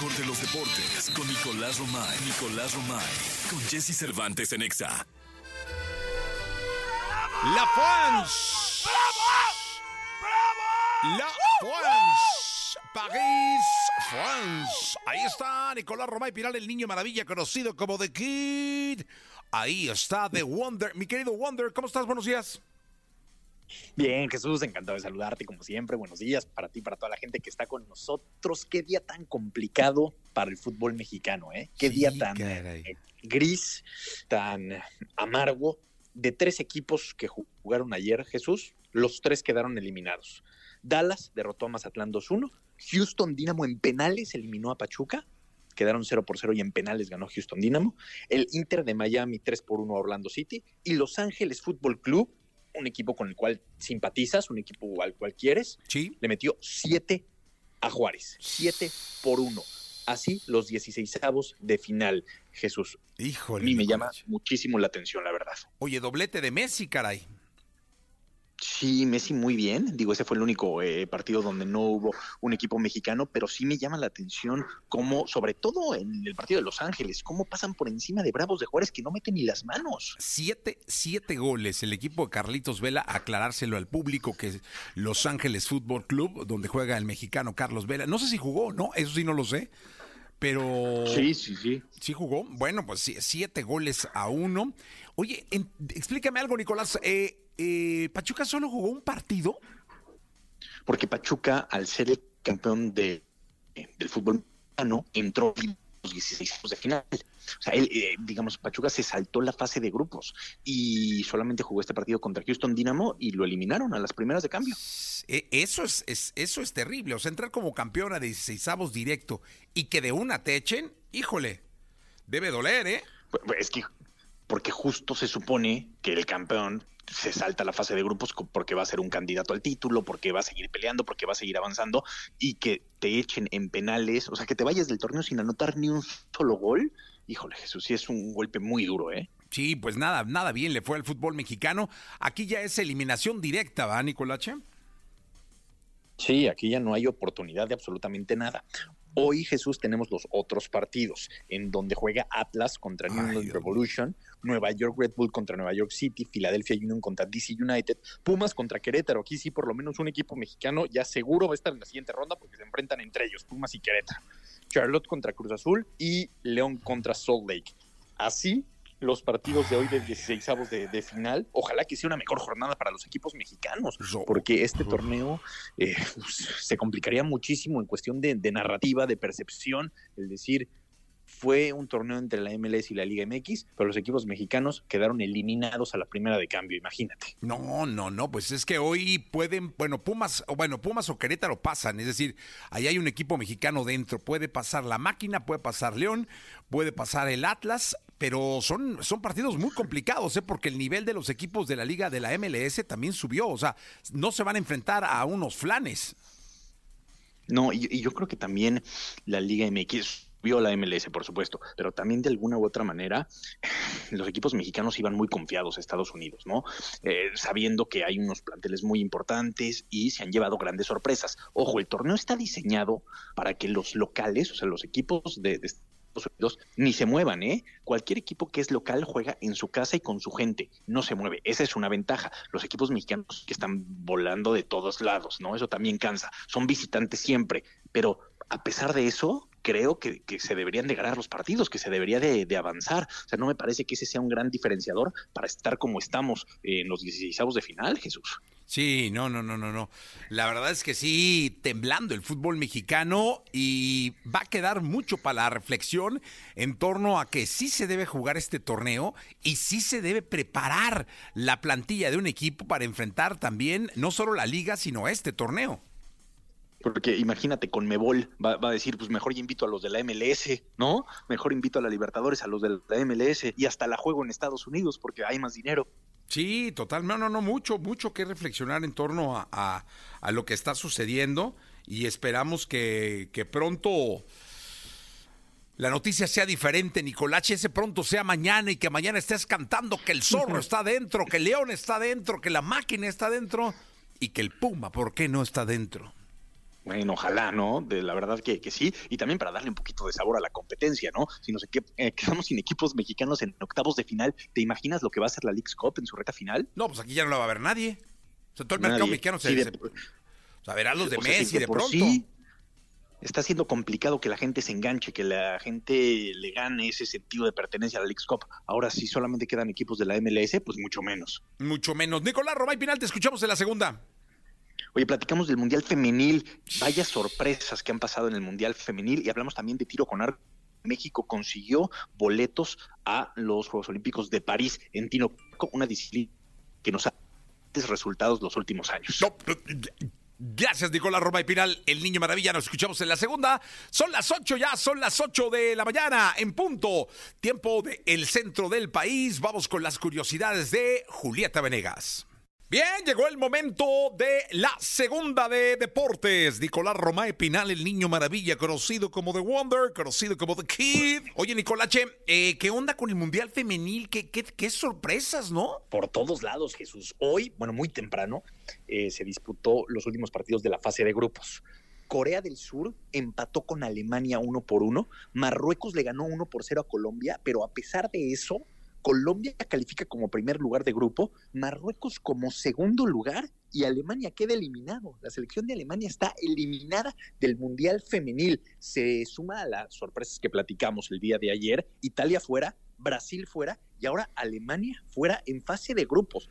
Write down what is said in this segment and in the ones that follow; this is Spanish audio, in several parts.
mejor de los deportes con Nicolás Romay. Nicolás Romay. Con Jesse Cervantes en Exa. La France. La France. París, France. Ahí está Nicolás Romay Piral, el niño maravilla conocido como The Kid. Ahí está The Wonder. Mi querido Wonder, ¿cómo estás? Buenos días. Bien, Jesús, encantado de saludarte como siempre. Buenos días para ti, para toda la gente que está con nosotros. Qué día tan complicado para el fútbol mexicano, ¿eh? Qué Sí, día tan eh, gris, tan amargo. De tres equipos que jugaron ayer, Jesús, los tres quedaron eliminados. Dallas derrotó a Mazatlán 2-1. Houston Dynamo en penales eliminó a Pachuca. Quedaron 0 por 0 y en penales ganó Houston Dynamo. El Inter de Miami 3 por 1 a Orlando City. Y Los Ángeles Fútbol Club, un equipo con el cual simpatizas, un equipo al cual quieres, Sí. le metió 7 a Juárez. 7 por 1. Así los 16 de final, Jesús. A Híjole. mí me llama muchísimo la atención, la verdad. Oye, doblete de Messi, caray. Sí, Messi muy bien. Digo, ese fue el único eh, partido donde no hubo un equipo mexicano, pero sí me llama la atención cómo, sobre todo en el partido de Los Ángeles, cómo pasan por encima de Bravos de Juárez que no meten ni las manos. Siete, siete goles. El equipo de Carlitos Vela, aclarárselo al público que es Los Ángeles Fútbol Club, donde juega el mexicano Carlos Vela. No sé si jugó, ¿no? Eso sí no lo sé. Pero sí, sí. sí jugó. Bueno, pues sí, siete goles a uno. Oye, en- explícame algo, Nicolás. Eh, eh, ¿Pachuca solo jugó un partido? Porque Pachuca, al ser el campeón de, eh, del fútbol mexicano, entró en los 16 de final. O sea, él, eh, digamos, Pachuca se saltó la fase de grupos y solamente jugó este partido contra Houston Dynamo y lo eliminaron a las primeras de cambio. Eh, Eso es, es- eso es terrible. O sea, entrar como campeona de 16 directo y que de una te echen, híjole, debe doler, ¿eh? Pues, pues, Es que porque justo se supone que el campeón se salta la fase de grupos porque va a ser un candidato al título, porque va a seguir peleando, porque va a seguir avanzando y que te echen en penales, o sea, que te vayas del torneo sin anotar ni un solo gol. Híjole, Jesús, sí es un golpe muy duro, ¿eh? Sí, pues nada, nada bien le fue al fútbol mexicano. Aquí ya es eliminación directa, ¿va, Nicolache? Sí, aquí ya no hay oportunidad de absolutamente nada. Hoy, Jesús, tenemos los otros partidos, en donde juega Atlas contra New England Revolution, Nueva York Red Bull contra Nueva York City, Philadelphia Union contra DC United, Pumas contra Querétaro. Aquí sí, por lo menos un equipo mexicano ya seguro va a estar en la siguiente ronda porque se enfrentan entre ellos, Pumas y Querétaro. Charlotte contra Cruz Azul y León contra Salt Lake. Así los partidos de hoy de 16 de, de final. Ojalá que sea una mejor jornada para los equipos mexicanos, porque este torneo eh, se complicaría muchísimo en cuestión de, de narrativa, de percepción, el decir, fue un torneo entre la MLS y la Liga MX, pero los equipos mexicanos quedaron eliminados a la primera de cambio, imagínate. No, no, no, pues es que hoy pueden, bueno, Pumas, o bueno, Pumas o Querétaro pasan, es decir, ahí hay un equipo mexicano dentro, puede pasar la máquina, puede pasar León, puede pasar el Atlas, pero son, son partidos muy complicados, ¿eh? porque el nivel de los equipos de la liga de la MLS también subió, o sea, no se van a enfrentar a unos flanes. No, y, y yo creo que también la Liga MX vio la MLS, por supuesto, pero también de alguna u otra manera los equipos mexicanos iban muy confiados a Estados Unidos, ¿no? Eh, sabiendo que hay unos planteles muy importantes y se han llevado grandes sorpresas. Ojo, el torneo está diseñado para que los locales, o sea, los equipos de, de Estados Unidos, ni se muevan, ¿eh? Cualquier equipo que es local juega en su casa y con su gente, no se mueve. Esa es una ventaja. Los equipos mexicanos que están volando de todos lados, ¿no? Eso también cansa. Son visitantes siempre, pero a pesar de eso, creo que, se deberían de ganar los partidos, que se debería de, de avanzar. O sea, no me parece que ese sea un gran diferenciador para estar como estamos en los 16 de final, Jesús. Sí, no, no, no, no, no. La verdad es que sí, temblando el fútbol mexicano y va a quedar mucho para la reflexión en torno a que sí se debe jugar este torneo y sí se debe preparar la plantilla de un equipo para enfrentar también no solo la liga, sino este torneo. Porque imagínate, con Mebol va, va, a decir, pues mejor ya invito a los de la MLS, ¿no? Mejor invito a la Libertadores, a los de la MLS y hasta la juego en Estados Unidos porque hay más dinero. Sí, total, no, no, no, mucho, mucho que reflexionar en torno a, a, a lo que está sucediendo y esperamos que, que, pronto la noticia sea diferente, Nicolache, ese pronto sea mañana y que mañana estés cantando que el zorro está dentro, que el león está dentro, que la máquina está dentro y que el puma, ¿por qué no está dentro? Bueno, ojalá, ¿no? De la verdad que, que, sí, y también para darle un poquito de sabor a la competencia, ¿no? Si nos eh, quedamos sin equipos mexicanos en octavos de final, ¿te imaginas lo que va a ser la League's Cup en su reta final? No, pues aquí ya no la va a ver nadie. O sea, todo el mercado mexicano se, sí, o sea, verá los de Messi de, pronto. Sí, está siendo complicado que la gente se enganche, que la gente le gane ese sentido de pertenencia a la League's Cup. Ahora, si solamente quedan equipos de la MLS, pues mucho menos. Mucho menos. Nicolás Romay Pinal, te escuchamos en la segunda. Oye, platicamos del Mundial Femenil, vaya sorpresas que han pasado en el Mundial Femenil y hablamos también de tiro con arco. México consiguió boletos a los Juegos Olímpicos de París en tiro, una disciplina que nos ha resultados los últimos años. Gracias, Nicolás Roma y Pinal, el niño maravilla. Nos escuchamos en la segunda. Son las ocho ya, son las ocho de la mañana en punto. Tiempo del centro del país. Vamos con las curiosidades de Julieta Venegas. Bien, llegó el momento de la segunda de deportes. Nicolás Romae Pinal, el niño maravilla, conocido como The Wonder, conocido como The Kid. Oye, Nicolache, eh, ¿qué onda con el Mundial Femenil? ¿Qué, qué, sorpresas, no? Por todos lados, Jesús. Hoy, bueno, muy temprano, eh, se disputó los últimos partidos de la fase de grupos. Corea del Sur empató con Alemania uno por uno. Marruecos le ganó uno por cero a Colombia, pero a pesar de eso, Colombia califica como primer lugar de grupo, Marruecos como segundo lugar y Alemania queda eliminado. La selección de Alemania está eliminada del Mundial Femenil. Se suma a las sorpresas que platicamos el día de ayer, Italia fuera, Brasil fuera y ahora Alemania fuera en fase de grupos.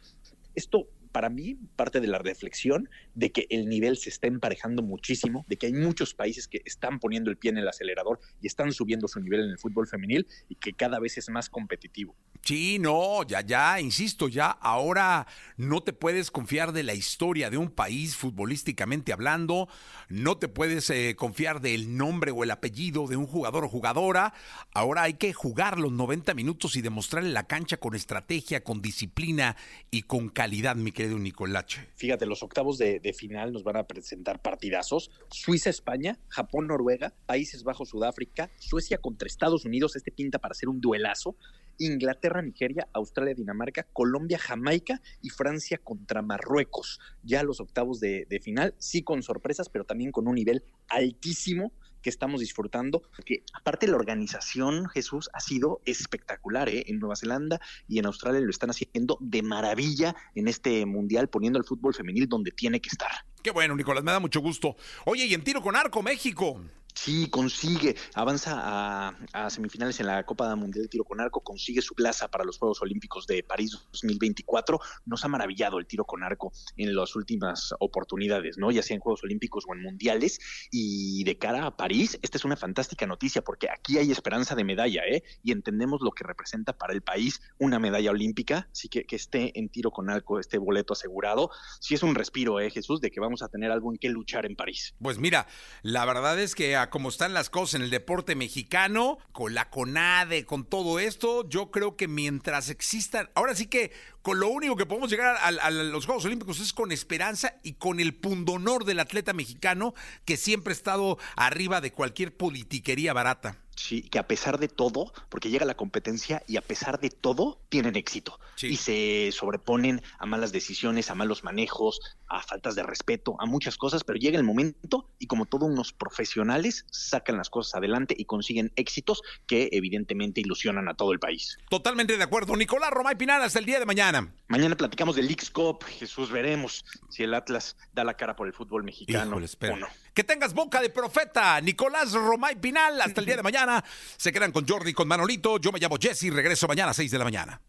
Esto para mí parte de la reflexión de que el nivel se está emparejando muchísimo, de que hay muchos países que están poniendo el pie en el acelerador y están subiendo su nivel en el fútbol femenil y que cada vez es más competitivo. Sí, no, ya, ya, insisto, ya ahora no te puedes confiar de la historia de un país futbolísticamente hablando, no te puedes eh, confiar del nombre o el apellido de un jugador o jugadora, ahora hay que jugar los 90 minutos y demostrarle la cancha con estrategia, con disciplina y con calidad, mi querido Nicolache. Fíjate, los octavos de, final nos van a presentar partidazos, Suiza-España, Japón-Noruega, Países Bajos-Sudáfrica, Suecia contra Estados Unidos, este pinta para ser un duelazo, Inglaterra, Nigeria, Australia, Dinamarca, Colombia, Jamaica y Francia contra Marruecos. Ya los octavos de, final, sí con sorpresas, pero también con un nivel altísimo que estamos disfrutando. Porque aparte la organización, Jesús, ha sido espectacular. ¿eh? En Nueva Zelanda y en Australia lo están haciendo de maravilla en este mundial, poniendo el fútbol femenil donde tiene que estar. Qué bueno, Nicolás, me da mucho gusto. Oye, y en tiro con arco, México. Sí, consigue, avanza a, semifinales en la Copa Mundial de Tiro con Arco, consigue su plaza para los Juegos Olímpicos de París 2024. Nos ha maravillado el tiro con arco en las últimas oportunidades, ¿no? Ya sea en Juegos Olímpicos o en Mundiales. Y de cara a París, esta es una fantástica noticia porque aquí hay esperanza de medalla, ¿eh? Y entendemos lo que representa para el país una medalla olímpica, así que que esté en tiro con arco, este boleto asegurado. Sí es un respiro, ¿eh, Jesús? De que vamos a tener algo en qué luchar en París. Pues mira, la verdad es que como están las cosas en el deporte mexicano, con la CONADE, con todo esto, yo creo que mientras existan, ahora sí que con lo único que podemos llegar a, los Juegos Olímpicos es con esperanza y con el pundonor del atleta mexicano que siempre ha estado arriba de cualquier politiquería barata. Sí, que a pesar de todo, porque llega la competencia y a pesar de todo, tienen éxito. Y se sobreponen a malas decisiones, a malos manejos, a faltas de respeto, a muchas cosas, pero llega el momento y como todos unos profesionales, sacan las cosas adelante y consiguen éxitos que evidentemente ilusionan a todo el país. Totalmente de acuerdo. Nicolás Romay Pinar, hasta el día de mañana. Mañana platicamos del Leagues Cup. Jesús, veremos si el Atlas da la cara por el fútbol mexicano o no. Que tengas boca de profeta, Nicolás Romay Pinal. Hasta el día de mañana. Se quedan con Jordi, con Manolito. Yo me llamo Jesse. Regreso mañana a 6 de la mañana.